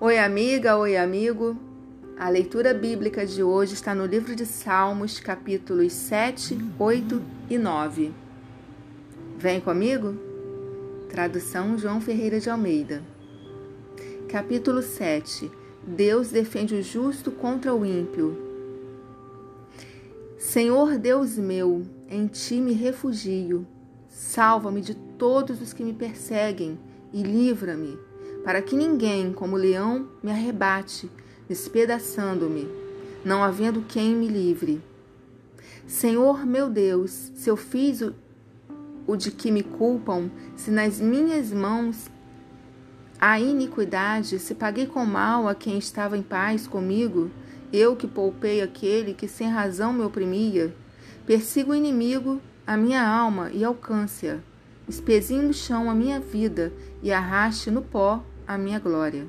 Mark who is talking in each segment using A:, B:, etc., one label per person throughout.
A: Oi, amiga, oi, amigo. A leitura bíblica de hoje está no livro de Salmos, capítulos 7, 8 e 9. Vem comigo? Tradução João Ferreira de Almeida. Capítulo 7. Deus defende o justo contra o ímpio. Senhor Deus meu, em ti me refugio. Salva-me de todos os que me perseguem e livra-me para que ninguém, como leão, me arrebate, despedaçando-me, não havendo quem me livre. Senhor meu Deus, se eu fiz o, o de que me culpam, se nas minhas mãos há iniquidade, se paguei com mal a quem estava em paz comigo, eu que poupei aquele que sem razão me oprimia, persigo o inimigo, a minha alma, e alcance-a. Espezinho no chão a minha vida e arraste no pó a minha glória.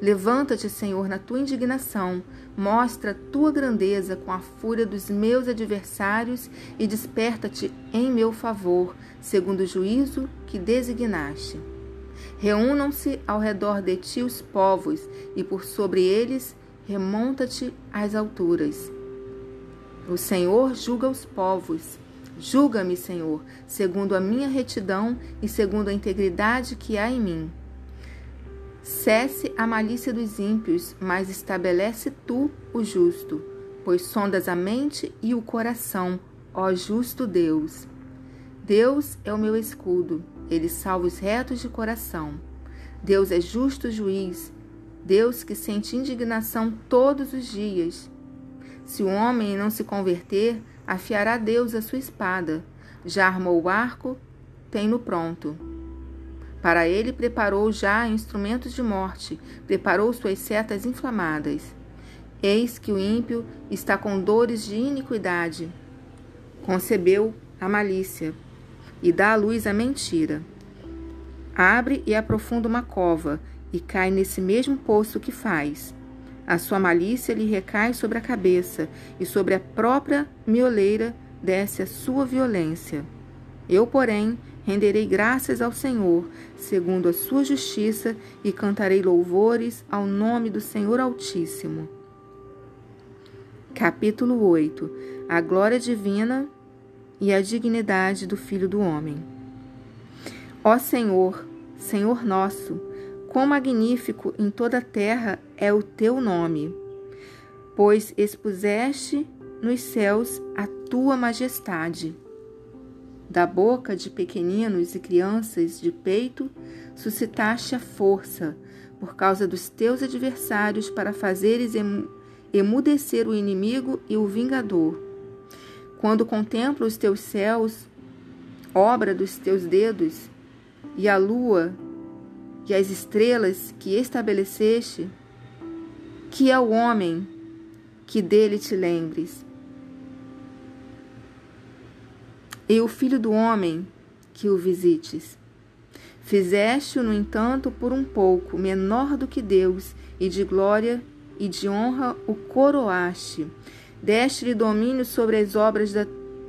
A: Levanta-te, Senhor, na tua indignação, mostra a tua grandeza com a fúria dos meus adversários e desperta-te em meu favor, segundo o juízo que designaste. Reúnam-se ao redor de ti os povos, e por sobre eles remonta-te às alturas. O Senhor julga os povos. Julga-me, Senhor, segundo a minha retidão e segundo a integridade que há em mim. Cesse a malícia dos ímpios, mas estabelece tu o justo, pois sondas a mente e o coração, ó justo Deus. Deus é o meu escudo, ele salva os retos de coração. Deus é justo juiz, Deus que sente indignação todos os dias. Se o homem não se converter, afiará Deus a sua espada. Já armou o arco, tem-no pronto. Para ele preparou já instrumentos de morte, preparou suas setas inflamadas. Eis que o ímpio está com dores de iniquidade. Concebeu a malícia e dá à luz a mentira. Abre e aprofunda uma cova e cai nesse mesmo poço que faz. A sua malícia lhe recai sobre a cabeça e sobre a própria mioleira desce a sua violência. Eu, porém, renderei graças ao Senhor, segundo a sua justiça, e cantarei louvores ao nome do Senhor Altíssimo. Capítulo 8 A glória divina e a dignidade do Filho do Homem. Ó Senhor, Senhor nosso, quão magnífico em toda a terra é o teu nome, pois expuseste nos céus a tua majestade da boca de pequeninos e crianças de peito, suscitaste a força, por causa dos teus adversários, para fazeres emudecer o inimigo e o vingador. Quando contemplo os teus céus, obra dos teus dedos, e a lua e as estrelas que estabeleceste, que é o homem que dele te lembres e o filho do homem que o visites. Fizeste-o, no entanto, por um pouco, menor do que Deus, e de glória e de honra o coroaste. Deste-lhe domínio sobre as obras da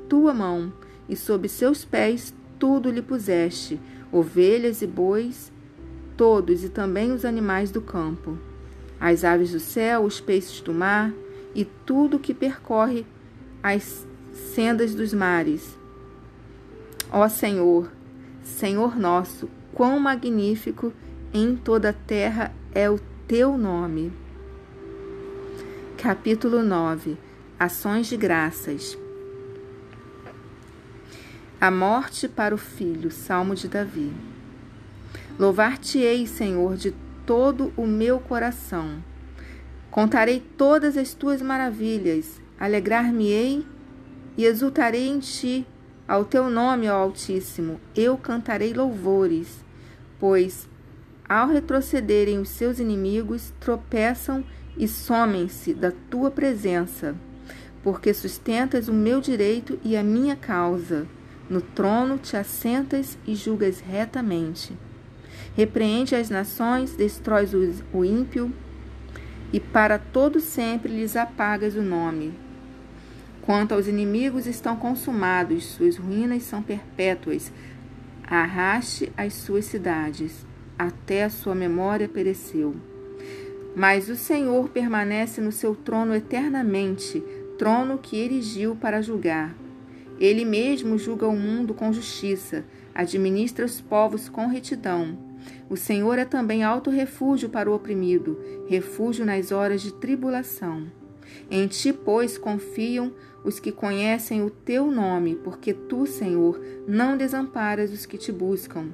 A: tua mão, e sob seus pés tudo lhe puseste, ovelhas e bois, todos, e também os animais do campo, as aves do céu, os peixes do mar, e tudo que percorre as sendas dos mares Ó Senhor, Senhor nosso, quão magnífico em toda a terra é o teu nome. Capítulo 9 Ações de graças. A morte para o filho, Salmo de Davi. Louvar-te-ei, Senhor, de todo o meu coração. Contarei todas as tuas maravilhas, alegrar-me-ei e exultarei em ti ao teu nome, ó Altíssimo, eu cantarei louvores, pois, ao retrocederem os seus inimigos, tropeçam e somem-se da tua presença, porque sustentas o meu direito e a minha causa. No trono te assentas e julgas retamente. Repreende as nações, destróis o ímpio, e para todo sempre lhes apagas o nome. Quanto aos inimigos, estão consumados, suas ruínas são perpétuas. Arraste as suas cidades, até a sua memória pereceu. Mas o Senhor permanece no seu trono eternamente, trono que erigiu para julgar. Ele mesmo julga o mundo com justiça, administra os povos com retidão. O Senhor é também alto refúgio para o oprimido, refúgio nas horas de tribulação. Em ti, pois, confiam os que conhecem o teu nome, porque tu, Senhor, não desamparas os que te buscam.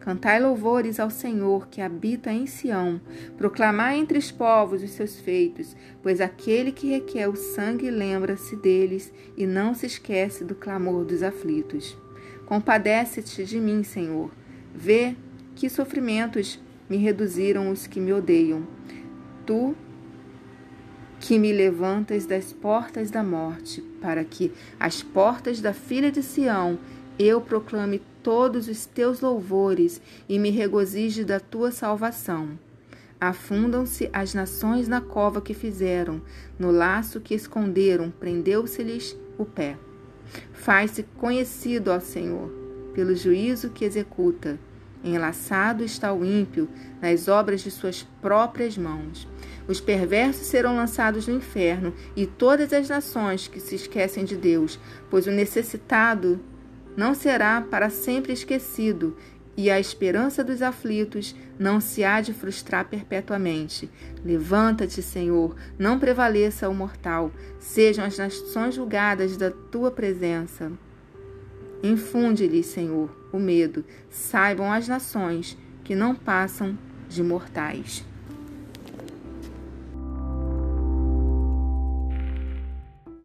A: Cantai louvores ao Senhor que habita em Sião. Proclamai entre os povos os seus feitos, pois aquele que requer o sangue lembra-se deles e não se esquece do clamor dos aflitos. Compadece-te de mim, Senhor. Vê que sofrimentos me reduziram os que me odeiam. Tu que me levantas das portas da morte, para que as portas da filha de Sião eu proclame todos os teus louvores e me regozije da tua salvação. Afundam-se as nações na cova que fizeram, no laço que esconderam, prendeu-se-lhes o pé. Faz-se conhecido, ó Senhor, pelo juízo que executa. Enlaçado está o ímpio nas obras de suas próprias mãos. Os perversos serão lançados no inferno, e todas as nações que se esquecem de Deus, pois o necessitado não será para sempre esquecido, e a esperança dos aflitos não se há de frustrar perpetuamente. Levanta-te, Senhor, não prevaleça o mortal, sejam as nações julgadas da tua presença. Infunde-lhes, Senhor, o medo, saibam as nações que não passam de mortais.